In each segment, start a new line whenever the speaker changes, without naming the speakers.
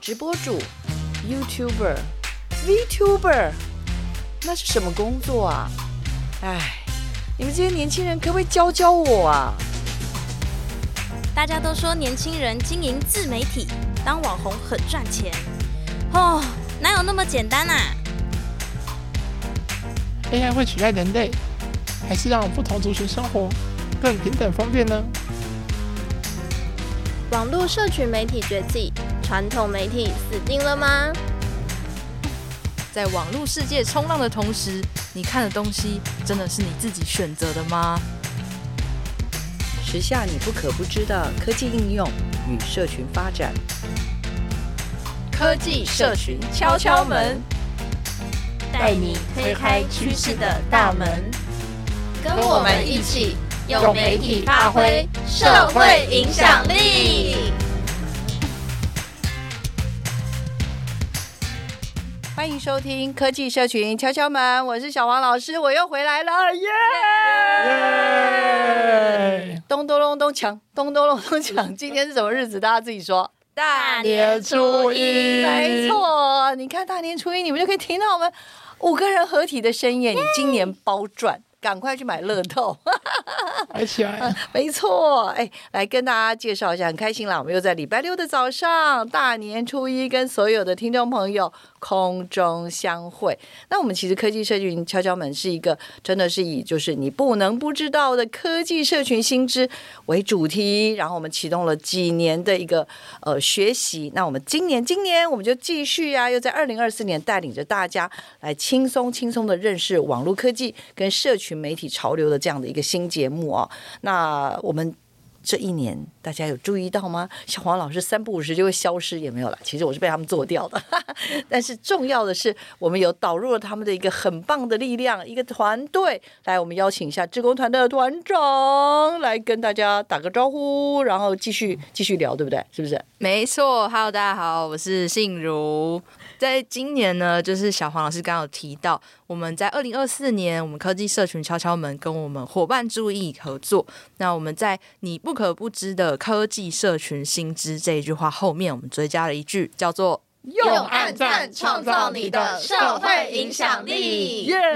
直播主、YouTuber、VTuber，那是什么工作啊？哎，你们这些年轻人可不可以教教我啊？
大家都说年轻人经营自媒体、当网红很赚钱，哦，哪有那么简单啊
？AI 会取代人类，还是让不同族群生活更平等方便呢？
网络社群媒体崛起，传统媒体死定了吗？
在网络世界冲浪的同时，你看的东西真的是你自己选择的吗？
时下你不可不知的科技应用与社群发展，
科技社群敲敲门，
带你推开趋势的大门，跟我们一起。用媒体发挥社会影响力。
欢迎收听科技社群敲敲门，我是小王老师，我又回来了，耶、yeah! yeah!！咚咚咚咚锵，咚咚咚咚锵，今天是什么日子？大家自己说。
大年初一，
没错，你看大年初一，你们就可以听到我们五个人合体的声音，你今年包赚。赶快去买乐透，
而且、啊，
没错，哎，来跟大家介绍一下，很开心啦，我们又在礼拜六的早上，大年初一，跟所有的听众朋友空中相会。那我们其实科技社群敲敲门是一个，真的是以就是你不能不知道的科技社群新知为主题，然后我们启动了几年的一个呃学习。那我们今年，今年我们就继续啊，又在二零二四年带领着大家来轻松轻松的认识网络科技跟社群。媒体潮流的这样的一个新节目啊，那我们这一年大家有注意到吗？小黄老师三不五时就会消失，也没有了。其实我是被他们做掉的，但是重要的是，我们有导入了他们的一个很棒的力量，一个团队。来，我们邀请一下志工团的团长来跟大家打个招呼，然后继续继续聊，对不对？是不是？
没错。Hello，大家好，我是信如。在今年呢，就是小黄老师刚刚有提到，我们在二零二四年，我们科技社群敲敲门跟我们伙伴注意合作。那我们在你不可不知的科技社群新知这一句话后面，我们追加了一句，叫做。
用暗赞创造你的社会影响力。耶、
yeah!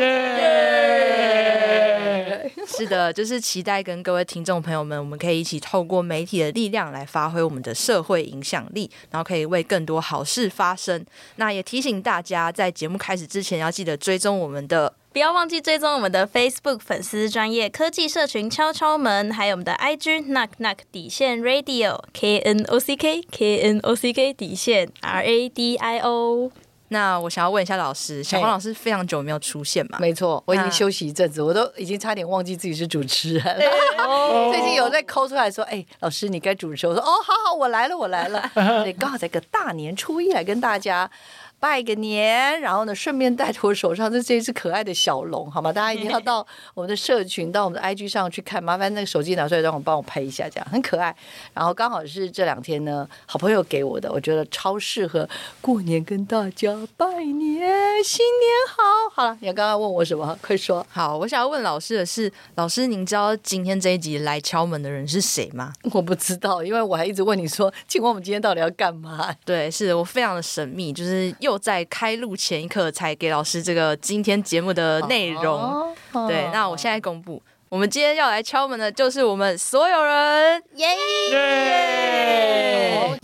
yeah!！是的，就是期待跟各位听众朋友们，我们可以一起透过媒体的力量来发挥我们的社会影响力，然后可以为更多好事发声。那也提醒大家，在节目开始之前，要记得追踪我们的。
不要忘记追踪我们的 Facebook 粉丝专业科技社群敲敲门，还有我们的 IG knock knock 底线 Radio K N O C K K N O C K 底线 R A D I O。
那我想要问一下老师，小黄老师非常久没有出现嘛？
没错，我已经休息一阵子，我都已经差点忘记自己是主持人了。最近有在抠出来说：“哎，老师你该主持。”我说：“哦，好好，我来了，我来了。”对，刚好在个大年初一来跟大家。拜个年，然后呢，顺便带着我手上的这只可爱的小龙，好吗？大家一定要到我们的社群，到我们的 IG 上去看。麻烦那个手机拿出来，让我帮我拍一下，这样很可爱。然后刚好是这两天呢，好朋友给我的，我觉得超适合过年跟大家拜年，新年好。好了，你刚刚问我什么？快说。
好，我想要问老师的是，老师您知道今天这一集来敲门的人是谁吗？
我不知道，因为我还一直问你说，请问我们今天到底要干嘛？
对，是我非常的神秘，就是又。在开录前一刻才给老师这个今天节目的内容。Oh, 对，那我现在公布，我们今天要来敲门的就是我们所有人，耶！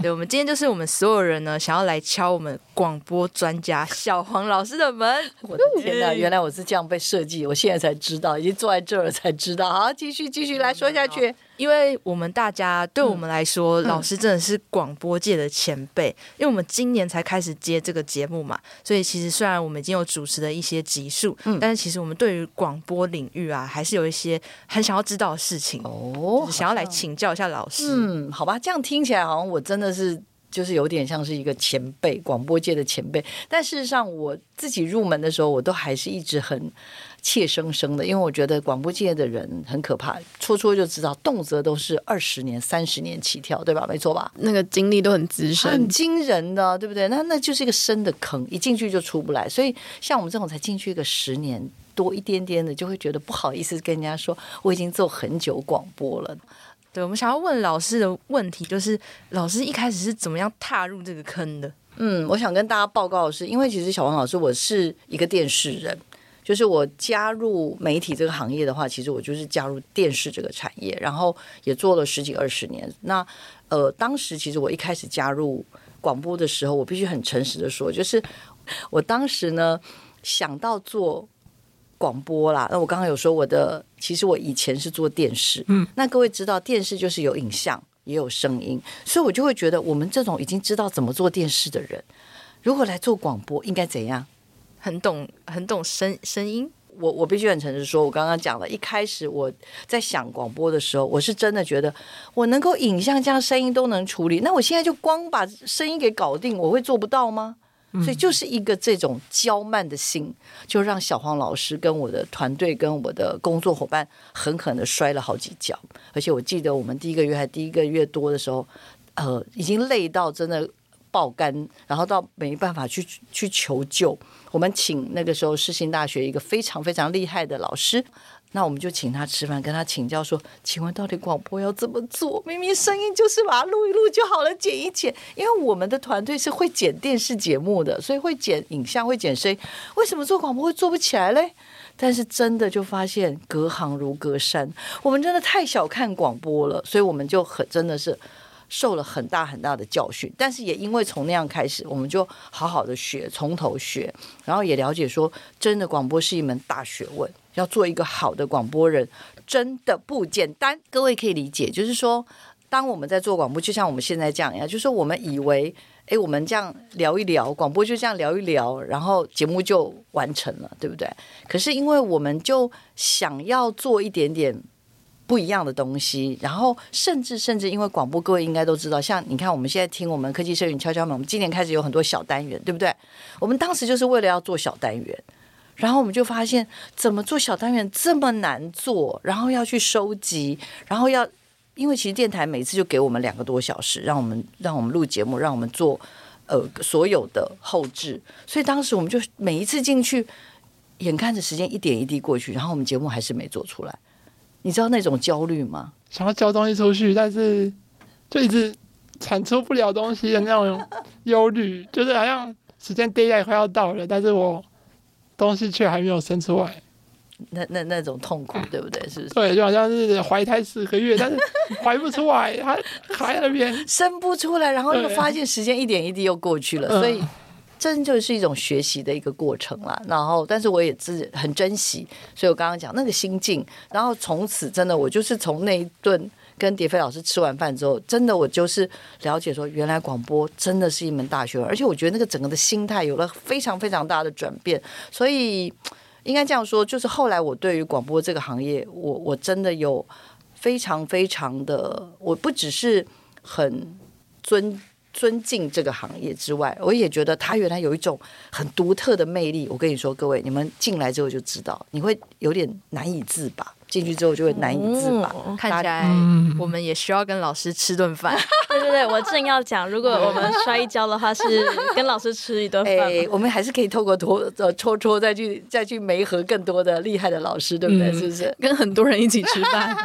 对，我们今天就是我们所有人呢，想要来敲我们广播专家小黄老师的门。
我的天哪，原来我是这样被设计，我现在才知道，已经坐在这儿才知道。好，继续继续来说下去。
因为我们大家对我们来说，嗯、老师真的是广播界的前辈。嗯、因为我们今年才开始接这个节目嘛，所以其实虽然我们已经有主持的一些集数，嗯，但是其实我们对于广播领域啊，还是有一些很想要知道的事情哦，就是、想要来请教一下老师。
嗯，好吧，这样听起来好像我真的是就是有点像是一个前辈，广播界的前辈。但事实上，我自己入门的时候，我都还是一直很。怯生生的，因为我觉得广播界的人很可怕，戳戳就知道，动辄都是二十年、三十年起跳，对吧？没错吧？
那个经历都很资深，
很惊人的，对不对？那那就是一个深的坑，一进去就出不来。所以像我们这种才进去一个十年多一点点的，就会觉得不好意思跟人家说我已经做很久广播了。
对，我们想要问老师的问题就是，老师一开始是怎么样踏入这个坑的？
嗯，我想跟大家报告的是，因为其实小王老师我是一个电视人，就是我加入媒体这个行业的话，其实我就是加入电视这个产业，然后也做了十几二十年。那呃，当时其实我一开始加入广播的时候，我必须很诚实的说，就是我当时呢想到做。广播啦，那我刚刚有说我的，其实我以前是做电视，嗯，那各位知道电视就是有影像也有声音，所以我就会觉得我们这种已经知道怎么做电视的人，如果来做广播应该怎样？
很懂很懂声声音，
我我必须很诚实说，我刚刚讲了一开始我在想广播的时候，我是真的觉得我能够影像加声音都能处理，那我现在就光把声音给搞定，我会做不到吗？所以就是一个这种娇慢的心，就让小黄老师跟我的团队跟我的工作伙伴狠狠的摔了好几跤。而且我记得我们第一个月还第一个月多的时候，呃，已经累到真的爆肝，然后到没办法去去求救。我们请那个时候世新大学一个非常非常厉害的老师。那我们就请他吃饭，跟他请教说：“请问到底广播要怎么做？明明声音就是把它录一录就好了，剪一剪。因为我们的团队是会剪电视节目的，所以会剪影像，会剪声音。为什么做广播会做不起来嘞？但是真的就发现隔行如隔山，我们真的太小看广播了，所以我们就很真的是受了很大很大的教训。但是也因为从那样开始，我们就好好的学，从头学，然后也了解说，真的广播是一门大学问。”要做一个好的广播人，真的不简单。各位可以理解，就是说，当我们在做广播，就像我们现在这样一样，就是说，我们以为，哎，我们这样聊一聊，广播就这样聊一聊，然后节目就完成了，对不对？可是，因为我们就想要做一点点不一样的东西，然后甚至甚至，因为广播，各位应该都知道，像你看，我们现在听我们科技社群敲敲门，我们今年开始有很多小单元，对不对？我们当时就是为了要做小单元。然后我们就发现，怎么做小单元这么难做，然后要去收集，然后要，因为其实电台每次就给我们两个多小时，让我们让我们录节目，让我们做呃所有的后置，所以当时我们就每一次进去，眼看着时间一点一滴过去，然后我们节目还是没做出来，你知道那种焦虑吗？
想要交东西出去，但是就一直产出不了东西的那种忧虑，就是好像时间 deadline 快要到了，但是我。东西却还没有生出来，
那那那种痛苦，对不对？是不是？
对，就好像是怀胎四个月，但是 怀不出来，还还在那边
生不出来，然后又发现时间一点一滴又过去了，所以真就是一种学习的一个过程啦。然后，但是我也自很珍惜，所以我刚刚讲那个心境，然后从此真的，我就是从那一顿。跟蝶飞老师吃完饭之后，真的我就是了解说，原来广播真的是一门大学，而且我觉得那个整个的心态有了非常非常大的转变。所以应该这样说，就是后来我对于广播这个行业，我我真的有非常非常的，我不只是很尊尊敬这个行业之外，我也觉得他原来有一种很独特的魅力。我跟你说，各位，你们进来之后就知道，你会有点难以自拔。进去之后就会难以自拔，
嗯、看起来我们也需要跟老师吃顿饭。
对对对，我正要讲，如果我们摔一跤的话，是跟老师吃一顿 饭。
哎，我们还是可以透过托呃戳戳再去再去媒合更多的厉害的老师，对不对？嗯、是不是？
跟很多人一起吃饭，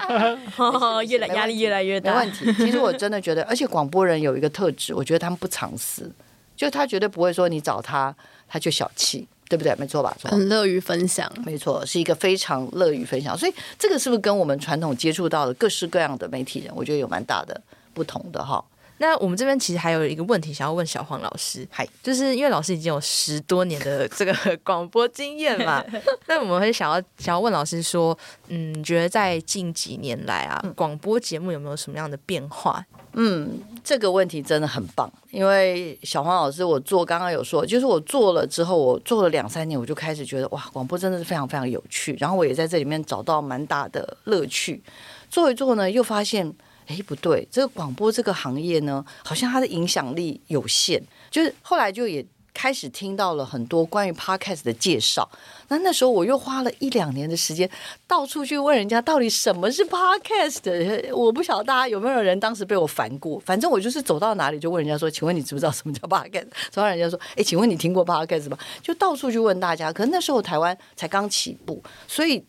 哦、越来压力越来越大。
没问题。其实我真的觉得，而且广播人有一个特质，我觉得他们不藏私，就他绝对不会说你找他他就小气。对不对？没错吧？
很乐于分享，
没错，是一个非常乐于分享。所以这个是不是跟我们传统接触到的各式各样的媒体人，我觉得有蛮大的不同的哈？
那我们这边其实还有一个问题想要问小黄老师，嗨，就是因为老师已经有十多年的这个广播经验嘛，那我们会想要想要问老师说，嗯，觉得在近几年来啊，广播节目有没有什么样的变化？
嗯，这个问题真的很棒，因为小黄老师，我做刚刚有说，就是我做了之后，我做了两三年，我就开始觉得哇，广播真的是非常非常有趣，然后我也在这里面找到蛮大的乐趣。做一做呢，又发现，哎，不对，这个广播这个行业呢，好像它的影响力有限，就是后来就也。开始听到了很多关于 podcast 的介绍，那那时候我又花了一两年的时间，到处去问人家到底什么是 podcast。我不晓得大家有没有人当时被我烦过，反正我就是走到哪里就问人家说：“请问你知不知道什么叫 podcast？” 走到人家说：“哎，请问你听过 podcast 吗？”就到处去问大家。可是那时候台湾才刚起步，所以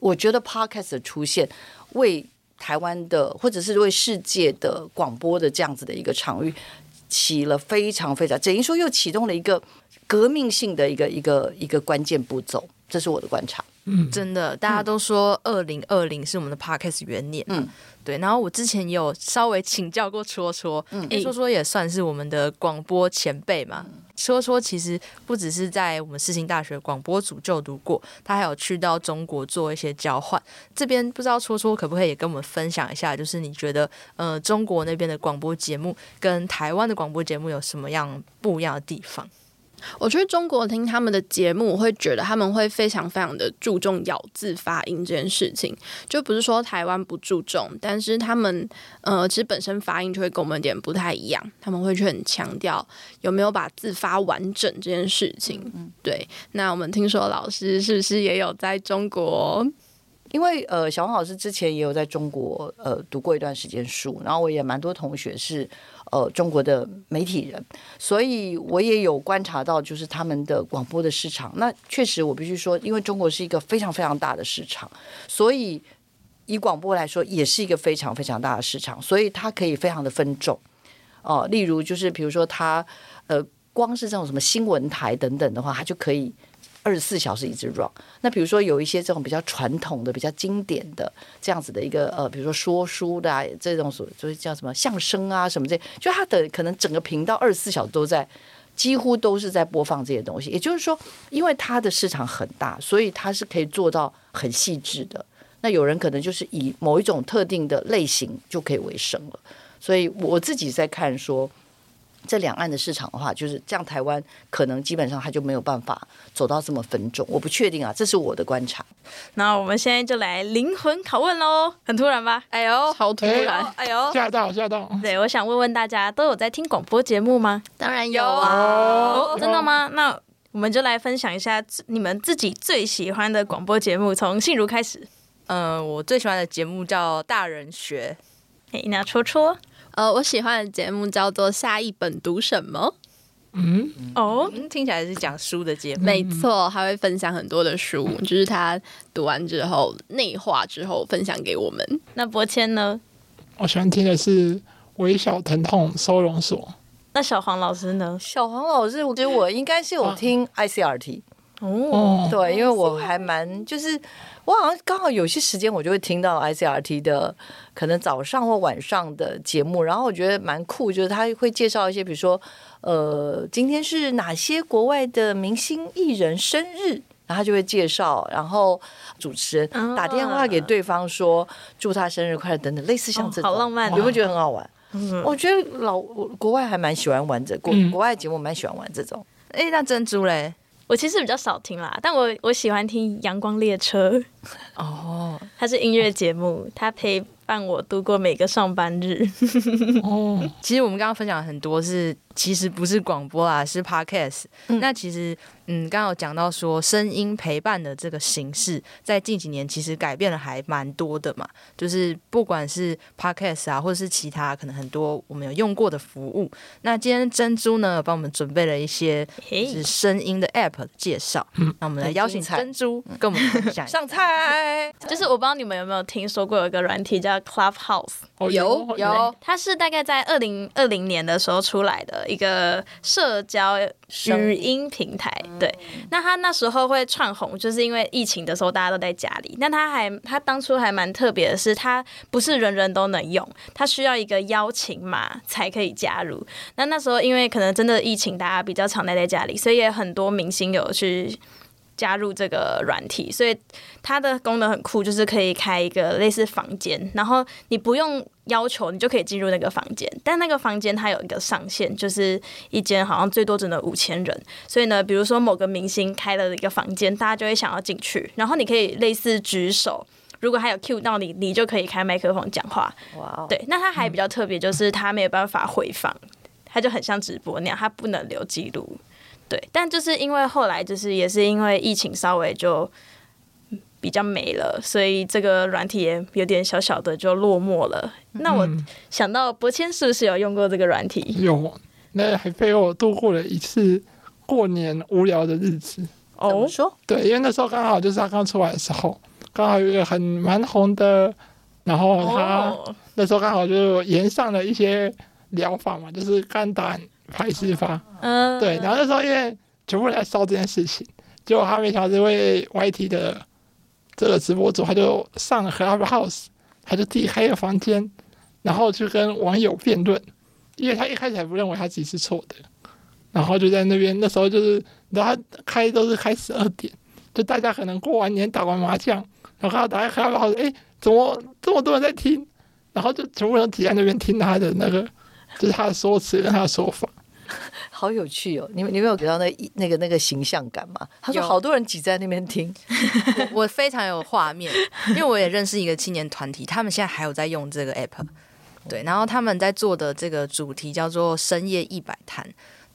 我觉得 podcast 的出现为台湾的或者是为世界的广播的这样子的一个场域。起了非常非常，等于说又启动了一个革命性的一个一个一个关键步骤，这是我的观察。
嗯，
真的，大家都说二零二零是我们的 Podcast 元年，嗯，对。然后我之前也有稍微请教过戳戳，嗯，戳戳也算是我们的广播前辈嘛。戳戳其实不只是在我们世新大学广播组就读过，他还有去到中国做一些交换。这边不知道戳戳可不可以也跟我们分享一下，就是你觉得呃中国那边的广播节目跟台湾的广播节目有什么样不一样的地方？
我觉得中国听他们的节目，我会觉得他们会非常非常的注重咬字发音这件事情，就不是说台湾不注重，但是他们呃其实本身发音就会跟我们有点不太一样，他们会去很强调有没有把字发完整这件事情。嗯、对，那我们听说老师是不是也有在中国？
因为呃，小黄老师之前也有在中国呃读过一段时间书，然后我也蛮多同学是。呃，中国的媒体人，所以我也有观察到，就是他们的广播的市场。那确实，我必须说，因为中国是一个非常非常大的市场，所以以广播来说，也是一个非常非常大的市场，所以它可以非常的分众。哦、呃，例如就是比如说，它呃，光是这种什么新闻台等等的话，它就可以。二十四小时一直 run。那比如说有一些这种比较传统的、比较经典的这样子的一个呃，比如说说书的啊，这种所就是叫什么相声啊什么这，就它的可能整个频道二十四小时都在，几乎都是在播放这些东西。也就是说，因为它的市场很大，所以它是可以做到很细致的。那有人可能就是以某一种特定的类型就可以为生了。所以我自己在看说。这两岸的市场的话，就是这样。台湾可能基本上它就没有办法走到这么分众，我不确定啊，这是我的观察。
那我们现在就来灵魂拷问喽，很突然吧？
哎呦，好突然！
哎呦，
吓到吓到！
对，我想问问大家，都有在听广播节目吗？
当然有啊！
哦，真的吗？那我们就来分享一下你们自己最喜欢的广播节目，从信如开始。
嗯、呃，我最喜欢的节目叫《大人学》。
哎，那戳戳。
呃，我喜欢的节目叫做《下一本读什么》。
嗯，
哦，
听起来是讲书的节目。
没错，他会分享很多的书，就是他读完之后内化之后分享给我们。
那博谦呢？
我喜欢听的是《微小疼痛收容所》。
那小黄老师呢？
小黄老师，我觉得我应该是有听 ICRT。
哦，
对，因为我还蛮就是。我好像刚好有些时间，我就会听到 ICRT 的可能早上或晚上的节目，然后我觉得蛮酷，就是他会介绍一些，比如说，呃，今天是哪些国外的明星艺人生日，然后他就会介绍，然后主持人打电话给对方说祝他生日快乐等等，类似像这种，
哦、好浪漫，
有没有觉得很好玩？嗯、我觉得老国外还蛮喜欢玩这国国外节目，蛮喜欢玩这种。
哎、嗯，那珍珠嘞？
我其实比较少听啦，但我我喜欢听《阳光列车》
哦，
它是音乐节目，它陪伴我度过每个上班日。
哦，其实我们刚刚分享很多是。其实不是广播啊，是 podcast。嗯、那其实，嗯，刚刚有讲到说声音陪伴的这个形式，在近几年其实改变了还蛮多的嘛。就是不管是 podcast 啊，或者是其他可能很多我们有用过的服务。那今天珍珠呢，帮我们准备了一些是声音的 app 的介绍。嗯、那我们来邀请珍珠跟我们分享
上菜。
就是我不知道你们有没有听说过有一个软体叫 Clubhouse。
哦，有有，
它是大概在二零二零年的时候出来的。一个社交语音平台，对，那它那时候会窜红，就是因为疫情的时候大家都在家里。那它还，它当初还蛮特别的是，它不是人人都能用，它需要一个邀请码才可以加入。那那时候因为可能真的疫情，大家比较常待在家里，所以也很多明星有去。加入这个软体，所以它的功能很酷，就是可以开一个类似房间，然后你不用要求，你就可以进入那个房间。但那个房间它有一个上限，就是一间好像最多只能五千人。所以呢，比如说某个明星开了一个房间，大家就会想要进去，然后你可以类似举手，如果还有 cue 到你，你就可以开麦克风讲话。哇哦！对，那它还比较特别，就是它没有办法回放，它就很像直播那样，它不能留记录。对，但就是因为后来就是也是因为疫情稍微就比较没了，所以这个软体也有点小小的就落寞了。嗯、那我想到博谦是不是有用过这个软体？
有，那还陪我度过了一次过年无聊的日子。
哦，说？
对，因为那时候刚好就是他刚出来的时候，刚好有一个很蛮红的，然后他那时候刚好就延上了一些。疗法嘛，就是肝胆排湿法。
嗯，
对，然后那时候因为全部人在烧这件事情，结果他没想到这位 YT 的这个直播主，他就上了 Clubhouse，他就自己开一个房间，然后去跟网友辩论，因为他一开始还不认为他自己是错的，然后就在那边，那时候就是，然后他开都是开十二点，就大家可能过完年打完麻将，然后他打开 Clubhouse，哎，怎么这么多人在听？然后就全部人挤在那边听他的那个，就是他的说辞跟他的说法，
好有趣哦！你们你们有给到那那个那个形象感吗？他说好多人挤在那边听，
我，我非常有画面，因为我也认识一个青年团体，他们现在还有在用这个 app，对，然后他们在做的这个主题叫做深夜一百谈。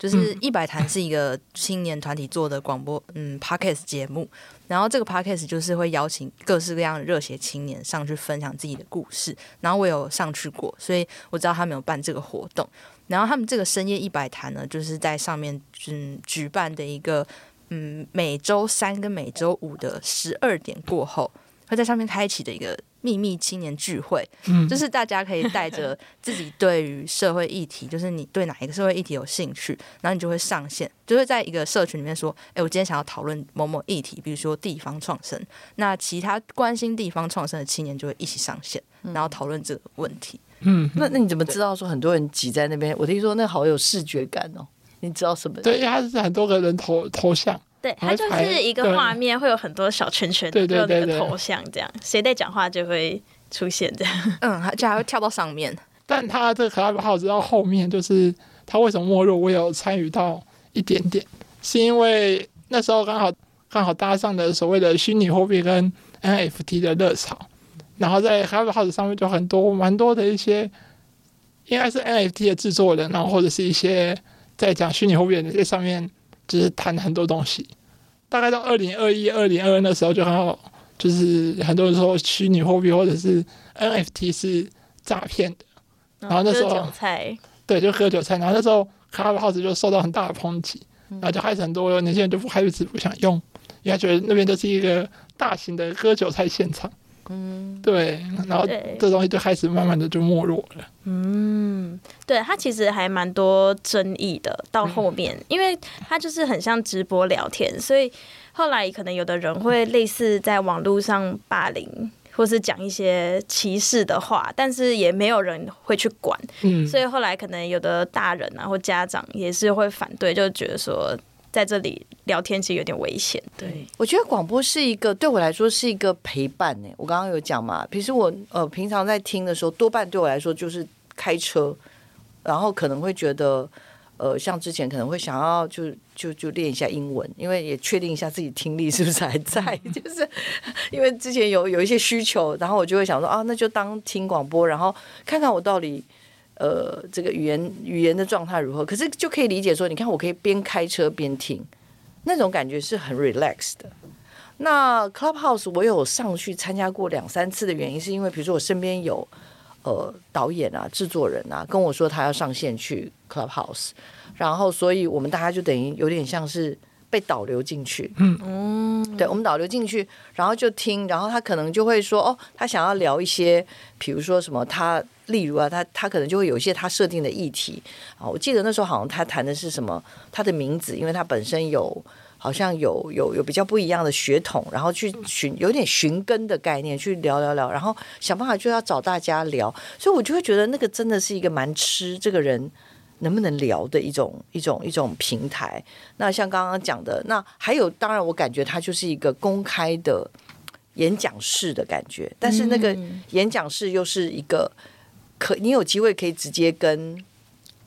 就是一百谈是一个青年团体做的广播，嗯，Podcast 节目。然后这个 Podcast 就是会邀请各式各样的热血青年上去分享自己的故事。然后我有上去过，所以我知道他们有办这个活动。然后他们这个深夜一百谈呢，就是在上面嗯举办的一个嗯每周三跟每周五的十二点过后，会在上面开启的一个。秘密青年聚会，嗯，就是大家可以带着自己对于社会议题，就是你对哪一个社会议题有兴趣，然后你就会上线，就会在一个社群里面说，哎，我今天想要讨论某某议题，比如说地方创生，那其他关心地方创生的青年就会一起上线，然后讨论这个问题。
嗯，
那那你怎么知道说很多人挤在那边？我听说那好有视觉感哦，你知道什么？
对，因为它是很多个人头头像。
对，它就是一个画面，会有很多小圈圈，对对对，头像这样，谁在讲话就会出现这样。
嗯，而且还会跳到上面。
但他这个 Clubhouse 到后面，就是他为什么没落，我有参与到一点点，是因为那时候刚好刚好搭上的所谓的虚拟货币跟 NFT 的热潮，然后在 Clubhouse 上面就很多蛮多的一些，应该是 NFT 的制作人，然后或者是一些在讲虚拟货币的在上面。就是谈很多东西，大概到二零二一、二零二二那时候就很好，就是很多人说虚拟货币或者是 NFT 是诈骗的，然后那时候、对，就割韭菜，然后那时候 Clubhouse 就受到很大的抨击，然后就开始很多年轻人就不开始不想用，因为他觉得那边就是一个大型的割韭菜现场。嗯，对，然后这东西就开始慢慢的就没落了。
嗯，对，它其实还蛮多争议的。到后面，嗯、因为它就是很像直播聊天，所以后来可能有的人会类似在网络上霸凌，或是讲一些歧视的话，但是也没有人会去管。嗯，所以后来可能有的大人啊或家长也是会反对，就觉得说。在这里聊天其实有点危险。对，
我觉得广播是一个对我来说是一个陪伴呢。我刚刚有讲嘛，平时我呃平常在听的时候，多半对我来说就是开车，然后可能会觉得呃像之前可能会想要就就就练一下英文，因为也确定一下自己听力是不是还在，就是因为之前有有一些需求，然后我就会想说啊，那就当听广播，然后看看我到底。呃，这个语言语言的状态如何？可是就可以理解说，你看，我可以边开车边听，那种感觉是很 relax 的。那 Clubhouse 我有上去参加过两三次的原因，是因为比如说我身边有呃导演啊、制作人啊跟我说他要上线去 Clubhouse，然后所以我们大家就等于有点像是被导流进去。嗯，对，我们导流进去，然后就听，然后他可能就会说，哦，他想要聊一些，比如说什么他。例如啊，他他可能就会有一些他设定的议题啊。我记得那时候好像他谈的是什么，他的名字，因为他本身有好像有有有比较不一样的血统，然后去寻有点寻根的概念去聊聊聊，然后想办法就要找大家聊，所以我就会觉得那个真的是一个蛮吃这个人能不能聊的一种一种一种平台。那像刚刚讲的，那还有当然我感觉它就是一个公开的演讲式的感觉，但是那个演讲式又是一个。可你有机会可以直接跟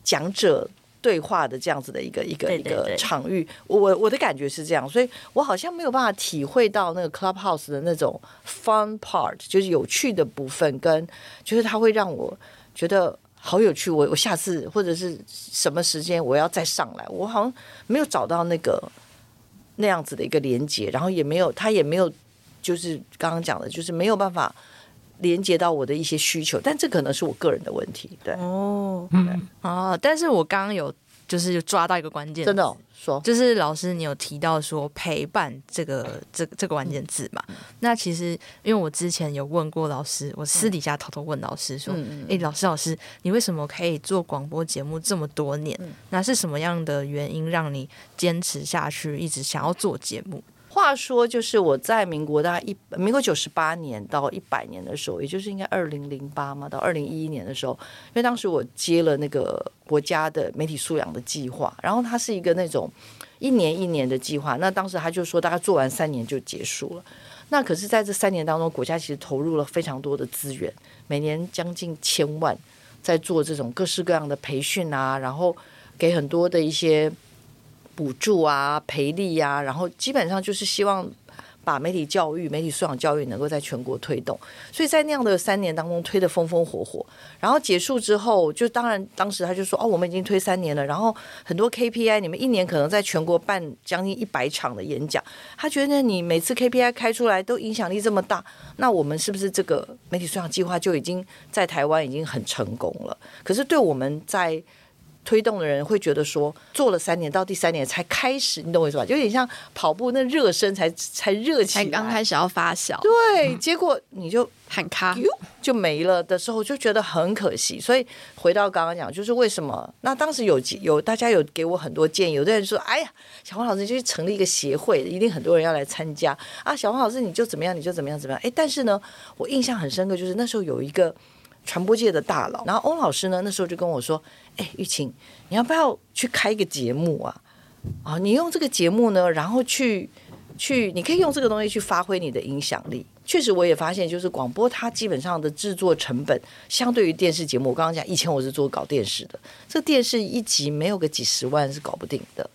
讲者对话的这样子的一个一个一个场域，我我我的感觉是这样，所以我好像没有办法体会到那个 Clubhouse 的那种 fun part，就是有趣的部分，跟就是它会让我觉得好有趣。我我下次或者是什么时间我要再上来，我好像没有找到那个那样子的一个连接，然后也没有他也没有就是刚刚讲的，就是没有办法。连接到我的一些需求，但这可能是我个人的问题。对，
哦，嗯，哦，但是我刚刚有就是抓到一个关键，
真的、哦、说，
就是老师你有提到说陪伴这个这个、这个关键字嘛？嗯、那其实因为我之前有问过老师，我私底下偷偷问老师说，哎、嗯欸，老师老师，你为什么可以做广播节目这么多年？嗯、那是什么样的原因让你坚持下去，一直想要做节目？
话说，就是我在民国大概一民国九十八年到一百年的时候，也就是应该二零零八嘛，到二零一一年的时候，因为当时我接了那个国家的媒体素养的计划，然后它是一个那种一年一年的计划，那当时他就说大概做完三年就结束了。那可是在这三年当中，国家其实投入了非常多的资源，每年将近千万在做这种各式各样的培训啊，然后给很多的一些。补助啊，赔力呀、啊，然后基本上就是希望把媒体教育、媒体素养教育能够在全国推动。所以在那样的三年当中推得风风火火，然后结束之后，就当然当时他就说：“哦，我们已经推三年了，然后很多 KPI，你们一年可能在全国办将近一百场的演讲。他觉得你每次 KPI 开出来都影响力这么大，那我们是不是这个媒体素养计划就已经在台湾已经很成功了？可是对我们在推动的人会觉得说，做了三年到第三年才开始，你懂我意思吧？就有点像跑步那热身才才热起来，
才刚开始要发酵。
对，结果你就
喊卡
就没了的时候，就觉得很可惜。所以回到刚刚讲，就是为什么？那当时有有大家有给我很多建议，有的人说：“哎呀，小黄老师就去成立一个协会，一定很多人要来参加啊！”小黄老师你就怎么样，你就怎么样怎么样。哎，但是呢，我印象很深刻，就是那时候有一个。传播界的大佬，然后翁老师呢，那时候就跟我说：“哎，玉琴，你要不要去开一个节目啊？啊，你用这个节目呢，然后去去，你可以用这个东西去发挥你的影响力。确实，我也发现，就是广播它基本上的制作成本，相对于电视节目，我刚刚讲，以前我是做搞电视的，这电视一集没有个几十万是搞不定的。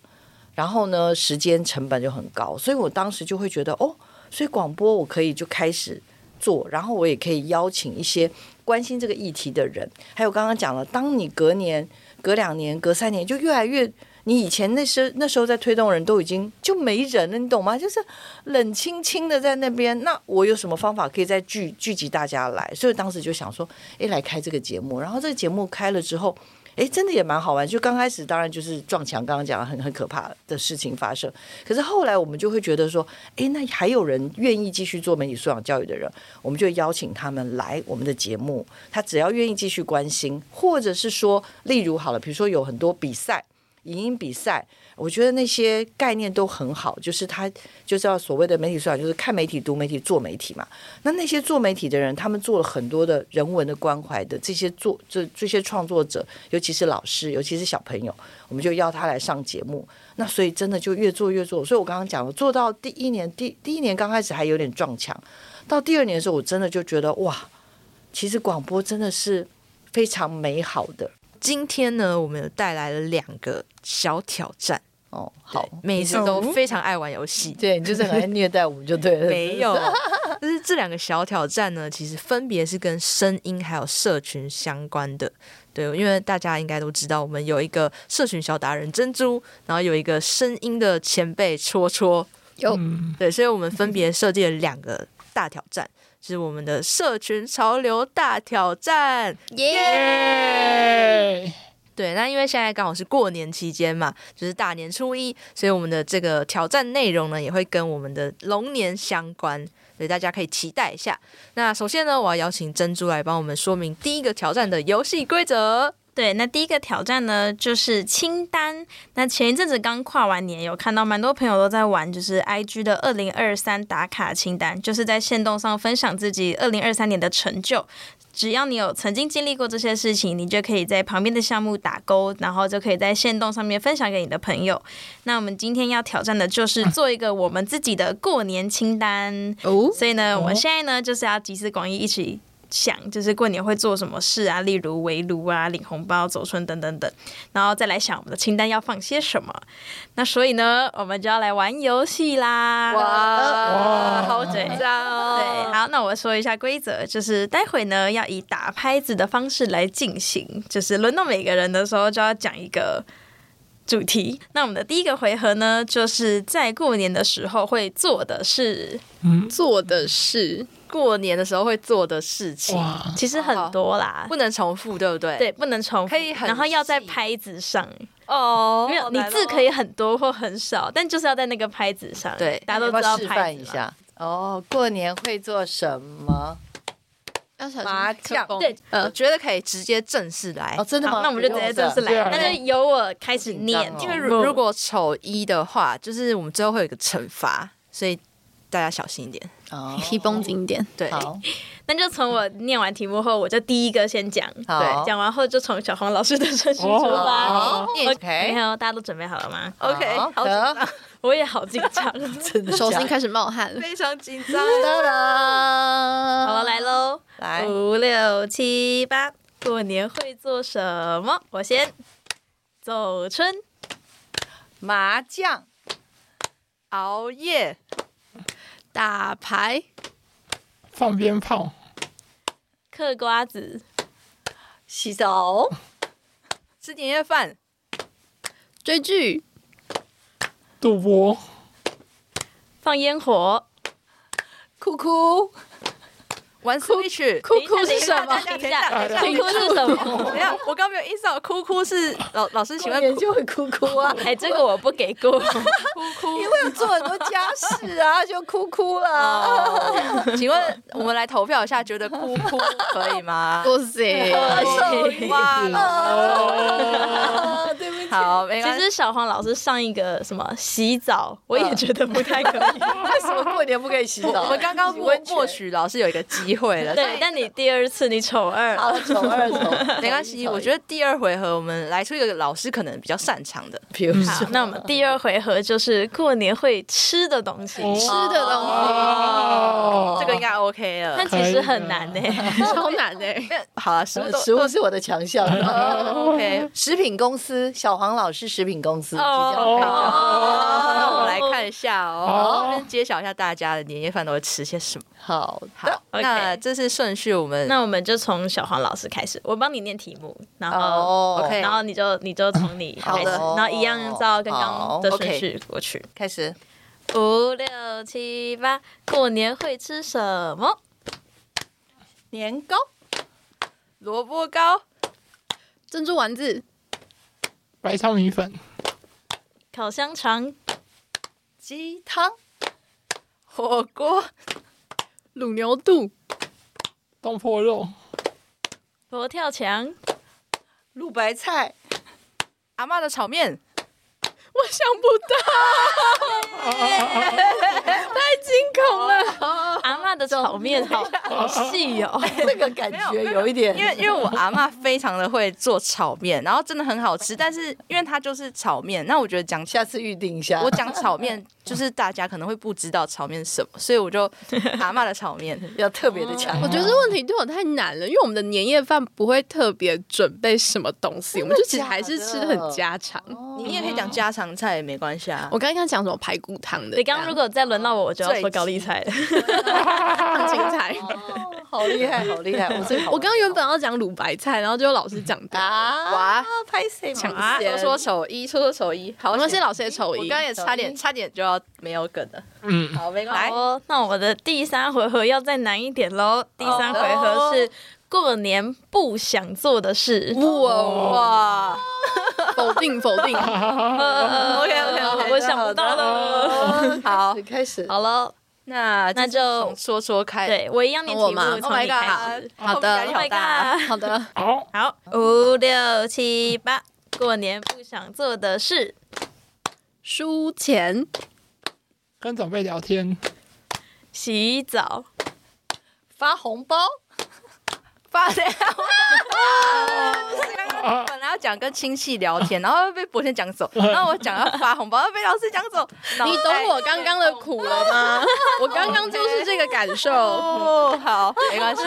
然后呢，时间成本就很高，所以我当时就会觉得，哦，所以广播我可以就开始做，然后我也可以邀请一些。”关心这个议题的人，还有刚刚讲了，当你隔年、隔两年、隔三年，就越来越，你以前那时那时候在推动人都已经就没人了，你懂吗？就是冷清清的在那边。那我有什么方法可以再聚聚集大家来？所以当时就想说，诶，来开这个节目。然后这个节目开了之后。哎，真的也蛮好玩。就刚开始，当然就是撞墙，刚刚讲很很可怕的事情发生。可是后来，我们就会觉得说，哎，那还有人愿意继续做媒体素养教育的人，我们就邀请他们来我们的节目。他只要愿意继续关心，或者是说，例如好了，比如说有很多比赛，影音比赛。我觉得那些概念都很好，就是他就是要所谓的媒体素养，就是看媒体、读媒体、做媒体嘛。那那些做媒体的人，他们做了很多的人文的关怀的这些做这这些创作者，尤其是老师，尤其是小朋友，我们就邀他来上节目。那所以真的就越做越做。所以我刚刚讲了，做到第一年，第第一年刚开始还有点撞墙，到第二年的时候，我真的就觉得哇，其实广播真的是非常美好的。
今天呢，我们有带来了两个小挑战。
哦，好，
每次都非常爱玩游戏，
对，你就是很爱虐待我们就对了。
没有，就是这两个小挑战呢，其实分别是跟声音还有社群相关的。对，因为大家应该都知道，我们有一个社群小达人珍珠，然后有一个声音的前辈戳戳，有，对，所以我们分别设计了两个大挑战，是我们的社群潮流大挑战，耶。对，那因为现在刚好是过年期间嘛，就是大年初一，所以我们的这个挑战内容呢，也会跟我们的龙年相关，所以大家可以期待一下。那首先呢，我要邀请珍珠来帮我们说明第一个挑战的游戏规则。
对，那第一个挑战呢，就是清单。那前一阵子刚跨完年，有看到蛮多朋友都在玩，就是 IG 的二零二三打卡清单，就是在限动上分享自己二零二三年的成就。只要你有曾经经历过这些事情，你就可以在旁边的项目打勾，然后就可以在线动上面分享给你的朋友。那我们今天要挑战的就是做一个我们自己的过年清单哦。所以呢，我们现在呢就是要集思广益一起。想就是过年会做什么事啊，例如围炉啊、领红包、走春等等等，然后再来想我们的清单要放些什么。那所以呢，我们就要来玩游戏啦！哇，哇好紧张哦！对，好，那我说一下规则，就是待会呢要以打拍子的方式来进行，就是轮到每个人的时候就要讲一个主题。那我们的第一个回合呢，就是在过年的时候会做的事，
嗯，做的事。
过年的时候会做的事情，
其实很多啦，
不能重复，对不对？
对，不能重复，
可以很，
然后要在拍子上
哦
没有，你字可以很多或很少，但就是要在那个拍子上。
对
大家都知道
示范
拍子嘛。
一下。哦，过年会做什么？
要小
麻
将
对，
我
呃，
觉得可以直接正式来
哦，，真的
吗？那我们就直接正式来，那就由我开始念。
因为如如果丑一的话，就是我们最后会有一个惩罚，所以大家小心一点。
哦。
皮绷紧一
点。
对，
那就从我念完题目后，我就第一个先
讲。
对，讲完后就从小黄老师的顺序出发。
好 OK
没有，大家都准备好了吗
？OK，
好
好紧张，
我也好紧张。
真的
手心
开
开始冒汗，
非常
紧张。
好了，来喽，
来，
五六七八，过年会做什么？我先。走春，
麻将、
熬夜、
打牌、
放鞭炮、
嗑瓜子，
洗手、
吃年夜饭、
追剧、
赌博、
放烟火。
哭哭、
玩 Switch。
哭哭是什么？
等一下，哭哭是什么？
等一下，我刚没有意识到哭哭是老老师，
请
问
年就会哭哭啊，
哎，这个我不给过。
哭哭
因为有做很多家事啊，就哭哭了。
哦，请问我们来投票一下，觉得哭哭可以吗？
不行，
哇，
啊，对
好，没
其
关系。
实小黄老师上一个什么洗澡，我也觉得不太可以。
为什么过年不可以洗澡？
我们刚刚默
洗温泉
默许老师有一个机会了，
对，但你第二次你丑二，
好，丑二丑，
没关系。我觉得第二回合我们来出一个老师可能比较擅长的，
比如说，，
那我们第二回合就是过年会吃的东西，
哦
吃的东
西
这个应该 OK 了
但。其实很难呢。
西 超难哎。
好了，食物都
食物是我的强项。
都 OK。
食品公司，小黄老师食品公司，即
哦
将开张
那我们来看一下哦，
好
先揭晓一下大家的年夜饭都会吃些什么。
好
好
的，，
那这是顺序，我们
那我们就从小黄老师开始，我帮你念题目，然后。
哦
OK
然后你就你就从你 开始，
好的
然后一样照刚刚的顺序过去。
开始。
五六七八，过年会吃什么？
年糕、
萝卜糕、
珍珠丸子、
白炒米粉、
烤香肠、
鸡汤、
火锅、
卤牛肚、
东坡肉、
佛跳墙、
卤白菜、
阿嬷的炒面、
我想不到，太惊恐了。
的炒面好 好细哦。
这个感觉有一点，
因为因为我阿妈非常的会做炒面，然后真的很好吃，但是因为它就是炒面，那我觉得讲
下次预定一下。
我讲炒面，就是大家可能会不知道炒面是什么，所以我就 阿妈的炒面。
要特别的强，
我觉得这问题对我太难了，因为我们的年夜饭不会特别准备什么东西，我们就其实还是吃的很家常。
你也可以讲家常菜也没关系啊。
我刚刚讲什么排骨汤的，
你刚刚如果再轮到我，我就要说高丽菜了。
放 青菜，
哦好厉害，好厉害！我最好
我刚刚原本要讲卤白菜，然后结果老师讲的，
啊
哇，
拍谁
抢
嘛？
说说丑一，说说丑一，好，
那些老师也丑一
我刚，刚也差点差点就要没有梗的。
嗯，
好，没关系。
好哦，那我的第三回合要再难一点喽。第三回合是过年不想做的事。
哇哇
否定否定
，，OK OK
呃
OK，
我想不到了。
好，
开始，
好了，
那
那就
从说说开。
对我一样念题
我吗
目，从你开始。
好的
压力好大。
Oh my god
好的，
好，
好，五六七八，过年不想做的事，
输钱、
跟长辈聊天，
洗澡，
发红包，
发了。本来要讲跟亲戚聊天，然后被博天讲走，然后我讲要发红包，又被老师讲走。
你懂我刚刚的苦了吗？我刚刚就是这个感受。
哦，好，没关系，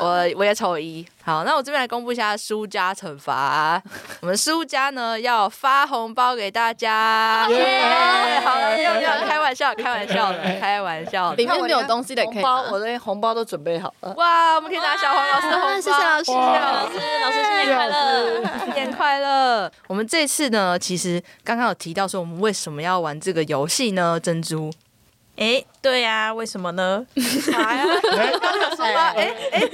我我也抽一。好，那我这边来公布一下输家惩罚。我们输家呢要发红包给大家。
耶
好了，要要开玩笑，开玩笑的，开玩笑的。
里面没有东西的可以
红包，
拿
我的红包都准备好了。
哇，我们可以拿小黄老师的红包，
啊谢谢老师
哇
老师，老师新年快乐！
新年快乐！我们这次呢，其实刚刚有提到说，我们为什么要玩这个游戏呢？珍珠，
哎，对呀、啊，为什么呢？
啥呀？刚刚说吗？哎哎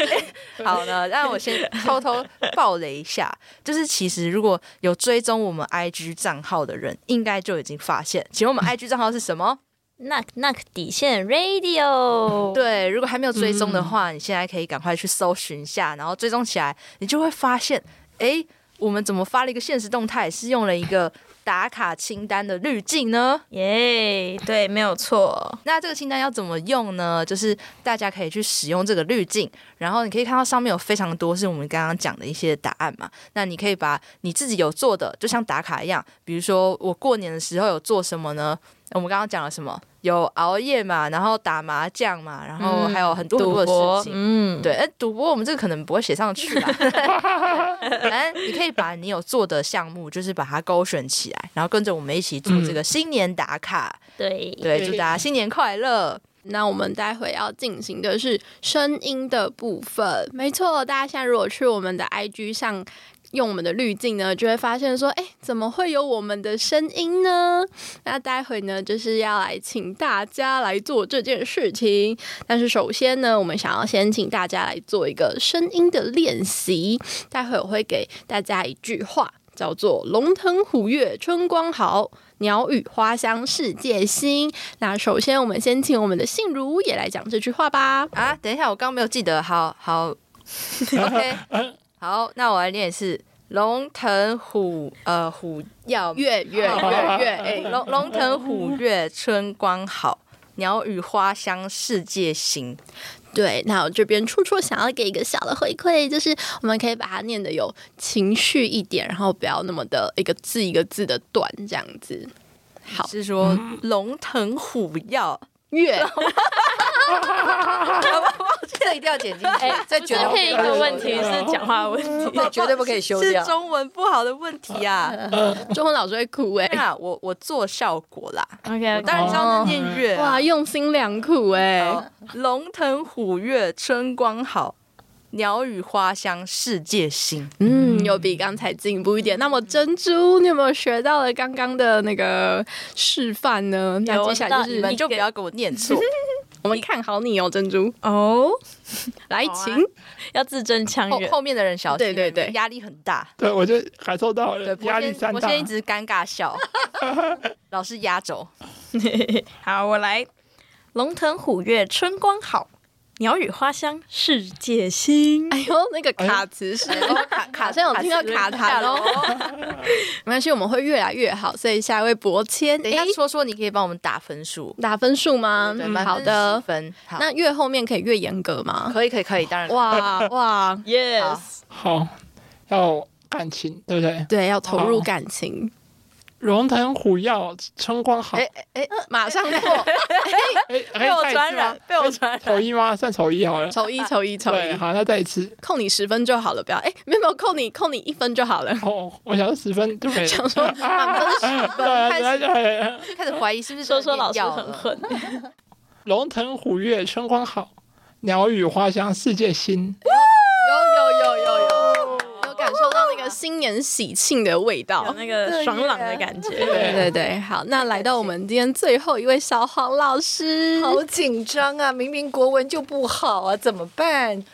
哎，好了，让我先偷偷爆雷一下，就是其实如果有追踪我们 IG 账号的人，应该就已经发现，请问我们 IG 账号是什么
？Knock Knock 底线 Radio。
对，如果还没有追踪的话，你现在可以赶快去搜寻一下，然后追踪起来，你就会发现，哎，我们怎么发了一个现实动态，是用了一个。打卡清单的滤镜呢？
耶，yeah, 对，没有错。
那这个清单要怎么用呢？就是大家可以去使用这个滤镜，然后你可以看到上面有非常多是我们刚刚讲的一些答案嘛。那你可以把你自己有做的，就像打卡一样，比如说我过年的时候有做什么呢？我们刚刚讲了什么？有熬夜嘛，然后打麻将嘛，然后还有很多很多的事情。嗯，对，哎，赌博我们这个可能不会写上去吧。反正你可以把你有做的项目，就是把它勾选起来，然后跟着我们一起做这个新年打卡。
对
对，祝大家新年快乐。
那我们待会要进行的是声音的部分。没错，大家现在如果去我们的 IG 上。用我们的滤镜呢，就会发现说，哎，怎么会有我们的声音呢？那待会呢，就是要来请大家来做这件事情。但是首先呢，我们想要先请大家来做一个声音的练习。待会我会给大家一句话，叫做“龙腾虎跃春光好，鸟语花香世界新”。那首先，我们先请我们的信如也来讲这句话吧。
啊，等一下，我刚刚没有记得。好好，OK。好，那我来念一次：龙腾虎呃虎跃跃跃跃，哎，龙龙腾虎跃春光好，鸟语花香世界新。
对，那我这边处处想要给一个小的回馈，就是我们可以把它念的有情绪一点，然后不要那么的一个字一个字的断这样子。好，
是说龙腾虎跃。
月，
这一定要剪进去。这绝对
不可以。一个问题是讲话问题，
绝对不可以修掉。
是中文不好的问题啊！
中文老师会哭哎。
那我我做效果啦。
OK，
当然要念月。
哇，用心良苦哎。
龙腾虎跃春光好。鸟语花香世界新，
嗯，有比刚才进步一点。那么珍珠，你有没有学到了刚刚的那个示范呢？那接下来就是
你就不要给我念错，
我们看好你哦，珍珠
哦。
来，请
要字正腔圆，
后面的人小心，
对对对，
压力很大。
对，我就感受到了压力山大。
我现在一直尴尬笑，老是压轴。
好，我来。龙腾虎跃春光好。鸟语花香世界新。
哎呦，那个卡词是卡卡，现在有听到卡痰哦。没关系，我们会越来越好。所以下一位博谦，
等一下说说，你可以帮我们打分数，
打分数吗？
对，
好的。
分。
那越后面可以越严格吗？
可以，可以，可以，当然。
哇 哇，yes。
好，要感情，对不对？
对，要投入感情。
龙腾虎跃，春光好。
哎哎，马上过。
被我传染，被我传染。
丑一吗？算丑一好了。
丑一，丑一，丑一。
好，那再一次。
扣你十分就好了，不要。哎，没有没有，扣你扣你一分就好了。
哦，我想说十分就可以。
想说满分十分，
开始开始怀疑是不是
说说老师很狠。
龙腾虎跃，春光好，鸟语花香世界新。
有有有有有。感受到那个新年喜庆的味道，
那个爽朗的感觉。
对对对，好，那来到我们今天最后一位小黄老师，
好紧张啊！明明国文就不好啊，怎么办？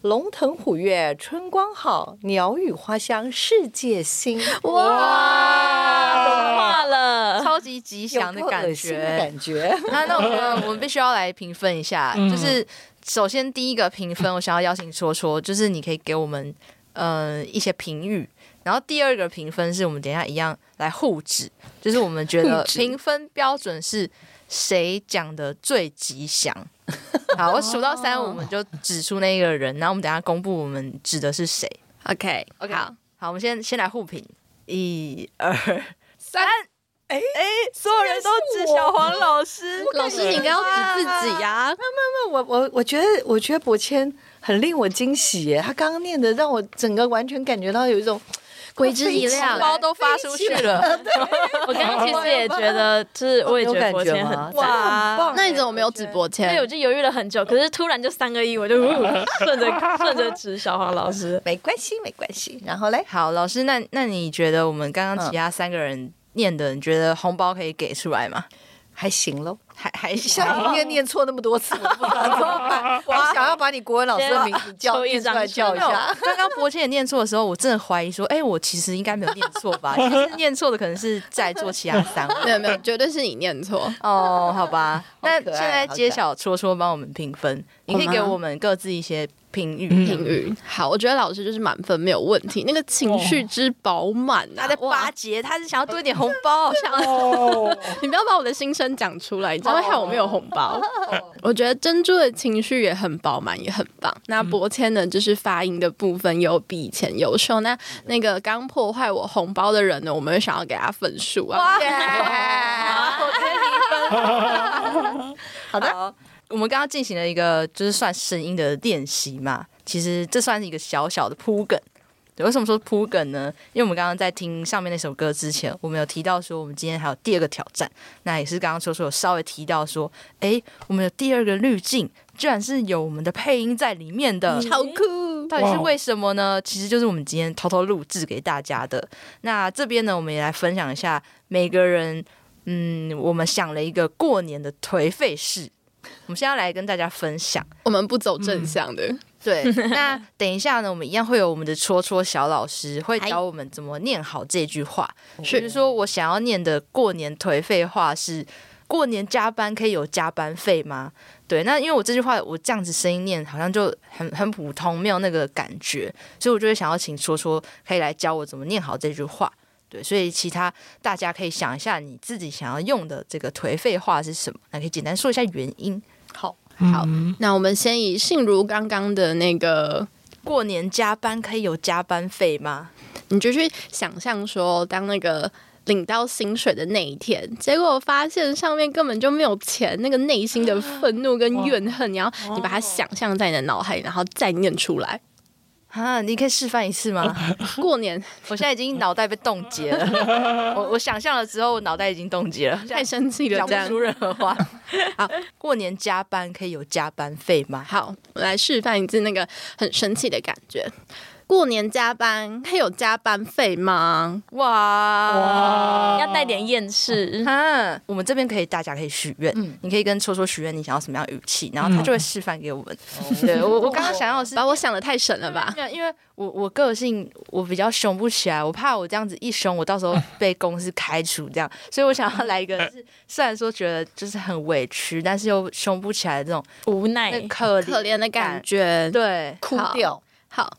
龙腾虎跃，春光好，鸟语花香，世界新。
哇，融化了，
超级吉祥的感觉，
感觉。
那那我们我们必须要来评分一下，就是首先第一个评分，我想要邀请说说，就是你可以给我们。呃，一些评语，然后第二个评分是我们等一下一样来互指，就是我们觉得评分标准是谁讲的最吉祥。好，我数到三，我们就指出那个人，然后我们等一下公布我们指的是
谁。Okay,
好，好，我们先先来互评，一二三，哎哎，所有人都指小黄老师，
老师你应该要指自己呀？
没有没有没有，我我我觉得我觉得博谦。很令我惊喜耶！他刚刚念的让我整个完全感觉到有一种
鬼之一亮，
包都发出去了。
我刚刚其实也觉得，就是我也觉得博谦很
哇，那你怎么没有指博签？
对，我就犹豫了很久，可是突然就三个亿，我就顺着顺着指小黄老师。
没关系，没关系。然后嘞，
好，老师，那那你觉得我们刚刚其他三个人念的，你觉得红包可以给出来吗？
还行喽，
还还
像你念念错那么多次，我不知道 怎么办。我想要把你国文老师的名字叫 念出来叫一下。
刚刚博谦也念错的时候，我真的怀疑说，哎，我其实应该没有念错吧？其实念错的可能是在座其他三位。
没有没有，绝对是你念错。
哦，好吧。那现在揭晓戳戳帮我们评分，你可以给我们各自一些。评语
评语好，我觉得老师就是满分没有问题，那个情绪之饱满、啊，
他在巴结，他是想要多一点红包，想
你不要把我的心声讲出来，你知道害我没有红包。我觉得珍珠的情绪也很饱满，也很棒。那博谦呢，就是发音的部分有比以前优秀。那那个刚破坏我红包的人呢，我们想要给他分数啊。
好，我给你分。好的。我们刚刚进行了一个就是算声音的练习嘛，其实这算是一个小小的铺梗。为什么说铺梗呢？因为我们刚刚在听上面那首歌之前，我们有提到说我们今天还有第二个挑战，那也是刚刚说说有稍微提到说，哎，我们有第二个滤镜，居然是有我们的配音在里面的，
超酷！
到底是为什么呢？其实就是我们今天偷偷录制给大家的。那这边呢，我们也来分享一下每个人，嗯，我们想了一个过年的颓废事。我们现在要来跟大家分享，
我们不走正向的。
嗯、对，那等一下呢，我们一样会有我们的戳戳小老师会教我们怎么念好这句话。比如说，我想要念的过年颓废话是：过年加班可以有加班费吗？对，那因为我这句话我这样子声音念，好像就很很普通，没有那个感觉，所以我就会想要请戳戳可以来教我怎么念好这句话。对，所以其他大家可以想一下，你自己想要用的这个颓废话是什么？那可以简单说一下原因。
好，好，那我们先以信如刚刚的那个
过年加班可以有加班费吗？
你就去想象说，当那个领到薪水的那一天，结果发现上面根本就没有钱，那个内心的愤怒跟怨恨，然后你把它想象在你的脑海，然后再念出来。
啊，你可以示范一次吗？
过年，
我现在已经脑袋被冻结了。我我想象了之后，我脑袋已经冻结了，
太生气了，
讲不出任何话。好，过年加班可以有加班费吗？
好，我来示范一次那个很生气的感觉。过年加班，他有加班费吗？
哇哇，
要带点厌世。
哈，我们这边可以，大家可以许愿。嗯，你可以跟戳戳许愿，你想要什么样的语气，然后他就会示范给我们。嗯、对我，我刚刚想要的是，
把我想的太神了吧？
因为我我个性我比较凶不起来，我怕我这样子一凶，我到时候被公司开除这样，所以我想要来一个 是，虽然说觉得就是很委屈，但是又凶不起来的这种
无奈、
可可怜的感觉，
对，
哭掉。
好，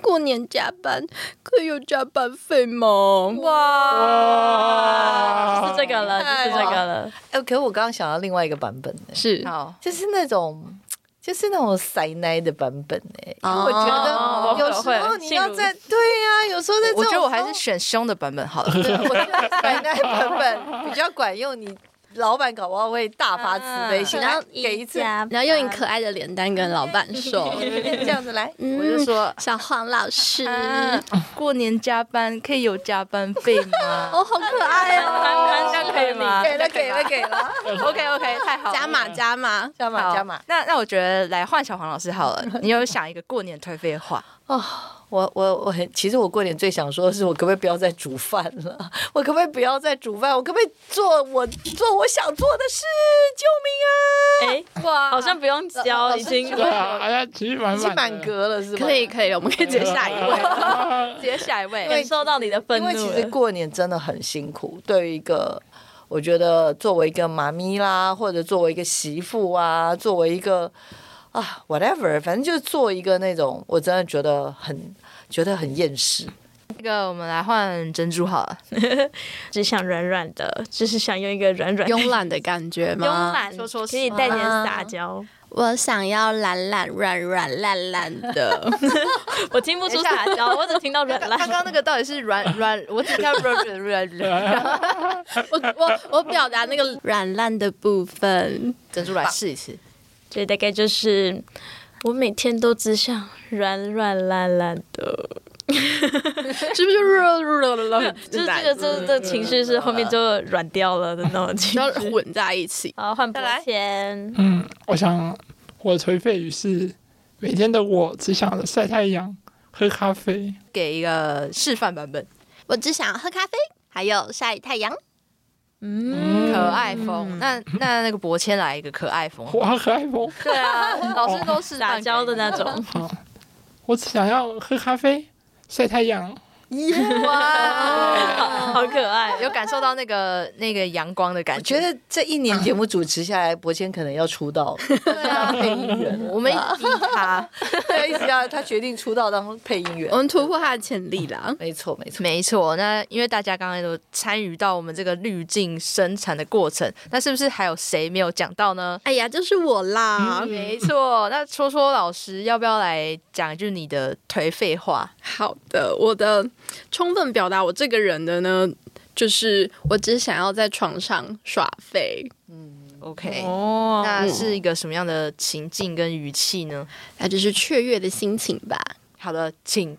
过年加班可以有加班费吗？哇，
哇就是这个了，就是这个了。
哎，可是我刚刚想到另外一个版本呢，
是，
好，
就是那种，就是那种塞奶的版本哎。哦、我觉得有时候你要在，对呀、啊，有时候在这种，
我觉得我还是选凶的版本好了。
对，我觉得塞奶版本比较管用，你。老板搞不好会大发慈悲心，然后给一次，
然后用你可爱的脸蛋跟老板说，
这样子来，
我就说小黄老师，
过年加班可以有加班费吗？
哦，好可爱哦，
这样可以吗？
给了，给了，给了。
OK OK，太好了，
加码加码。
加码加码。
那那我觉得来换小黄老师好了，你有想一个过年颓废话
哦。我我我很，其实我过年最想说的是，我可不可以不要再煮饭了？我可不可以不要再煮饭？我可不可以做我做我想做的事？救命啊！
哎，哇，好像不用教，已经
对啊，好像其实满满
满格了，是吗？
可以可以了，我们可以直接下一位，
直接下一位，
感受到你的愤怒。
因为其实过年真的很辛苦，对于一个我觉得作为一个妈咪啦，或者作为一个媳妇啊，作为一个。啊，whatever，反正就是做一个那种，我真的觉得很觉得很厌世。
那个，我们来换珍珠好了，
只想软软的，就是想用一个软软
慵懒的感觉吗？
慵懒，说说可以带点撒娇。
我想要懒懒软软烂烂的，
我听不出撒娇，我只听到软烂。
刚刚那个到底是软软，我只听到软软软软。
我我我表达那个软烂的部分，
珍珠来试一次。
所以大概就是，我每天都只想软软烂烂的，
是不是热热了？
就是这个，这这情绪是后面就软掉了的那种 情绪，
混在一起。
好，换柏谦。
嗯，我想我的颓废语是每天的我只想着晒太阳、喝咖啡。
给一个示范版本，
我只想喝咖啡，还有晒太阳。
嗯，
可爱风。那那那个伯谦来一个可爱风，
哇，可爱风。
对啊，老师都是
撒娇的那
种。我只想要喝咖啡、晒太阳。
哇，
好可爱，
有感受到那个那个阳光的感觉。
我觉得这一年节目主持下来，伯谦可能要出道，
对啊，
配音员，
我们逼他，
对，一直要他决定出道当配音员，
我们突破他的潜力啦。
没错，没错，
没错。那因为大家刚才都参与到我们这个滤镜生产的过程，那是不是还有谁没有讲到呢？
哎呀，就是我啦。
没错。那戳戳老师要不要来讲一句你的颓废话？
好的，我的。充分表达我这个人的呢，就是我只想要在床上耍废。
嗯，OK，
哦，
那是一个什么样的情境跟语气呢？
那就是雀跃的心情吧。
好的，请。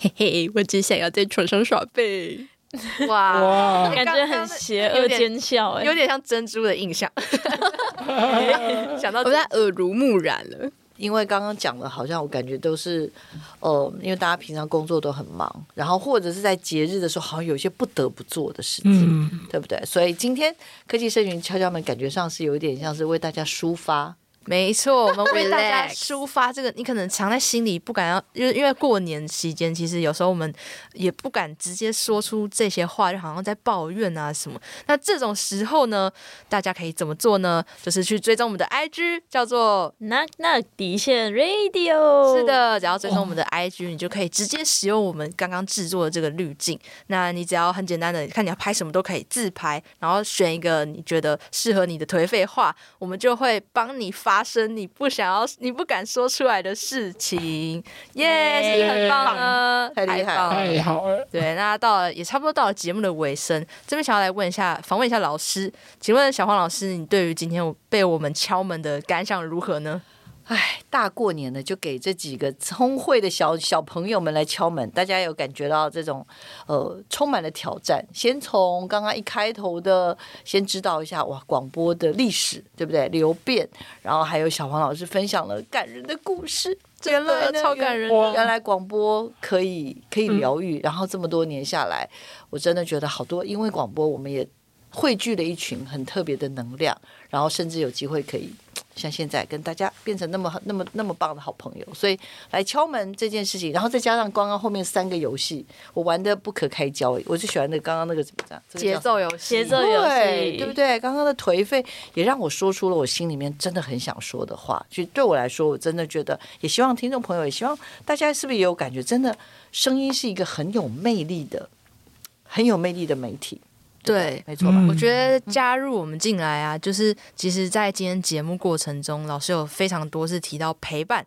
嘿嘿，我只想要在床上耍废。
哇
哇，
感觉很邪恶奸笑，哎，
有点像珍珠的印象。想到
我在耳濡目染了。
因为刚刚讲的，好像我感觉都是，呃，因为大家平常工作都很忙，然后或者是在节日的时候，好像有些不得不做的事情，嗯、对不对？所以今天科技社群敲敲门，感觉上是有一点像是为大家抒发。
没错，我们为大家抒发这个，你可能藏在心里不敢要，因为因为过年期间，其实有时候我们也不敢直接说出这些话，就好像在抱怨啊什么。那这种时候呢，大家可以怎么做呢？就是去追踪我们的 IG，叫做
Knock Knock 底线 Radio。
是的，只要追踪我们的 IG，你就可以直接使用我们刚刚制作的这个滤镜。那你只要很简单的看你要拍什么都可以自拍，然后选一个你觉得适合你的颓废话，我们就会帮你发。发生你不想要、你不敢说出来的事情，耶、yeah, yeah,，是很棒啊，
太厉害，
太好了。
对，那到了也差不多到了节目的尾声，这边想要来问一下，访问一下老师，请问小黄老师，你对于今天被我们敲门的感想如何呢？
哎，大过年的就给这几个聪慧的小小朋友们来敲门，大家有感觉到这种呃充满了挑战。先从刚刚一开头的，先知道一下哇，广播的历史对不对？流变，然后还有小黄老师分享了感人的故事，
真的超感人。
原来广播可以可以疗愈，然后这么多年下来，我真的觉得好多，因为广播我们也汇聚了一群很特别的能量，然后甚至有机会可以。像现在跟大家变成那么那么那么棒的好朋友，所以来敲门这件事情，然后再加上刚刚后面三个游戏，我玩的不可开交，我就喜欢那刚刚那个怎么讲？
节奏游戏，
节奏游
戏，对不对？刚刚的颓废也让我说出了我心里面真的很想说的话。就对我来说，我真的觉得，也希望听众朋友，也希望大家是不是也有感觉？真的，声音是一个很有魅力的、很有魅力的媒体。
对，没错吧？我觉得加入我们进来啊，就是其实，在今天节目过程中，老师有非常多是提到陪伴。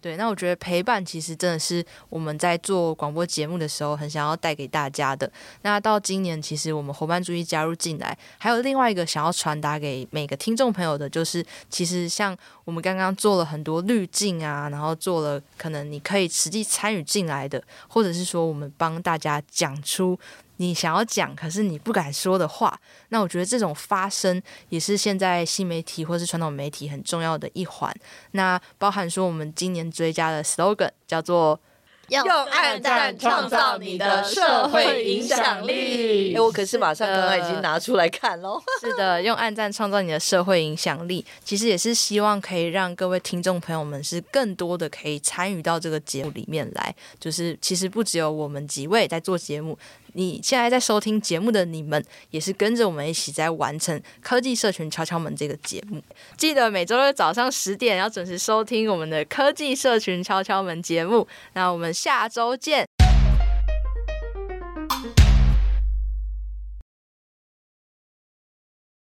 对，那我觉得陪伴其实真的是我们在做广播节目的时候很想要带给大家的。那到今年，其实我们伙伴注意加入进来，还有另外一个想要传达给每个听众朋友的，就是其实像我们刚刚做了很多滤镜啊，然后做了可能你可以实际参与进来的，或者是说我们帮大家讲出。你想要讲，可是你不敢说的话，那我觉得这种发声也是现在新媒体或是传统媒体很重要的一环。那包含说我们今年追加的 slogan 叫做。
用暗赞创造你的社会影响力。
哎，我可是马上刚刚已经拿出来看喽。
是的，用暗赞创造你的社会影响力，其实也是希望可以让各位听众朋友们是更多的可以参与到这个节目里面来。就是其实不只有我们几位在做节目，你现在在收听节目的你们，也是跟着我们一起在完成科技社群敲敲门这个节目。记得每周六早上十点要准时收听我们的科技社群敲敲门节目。那我们。下周见。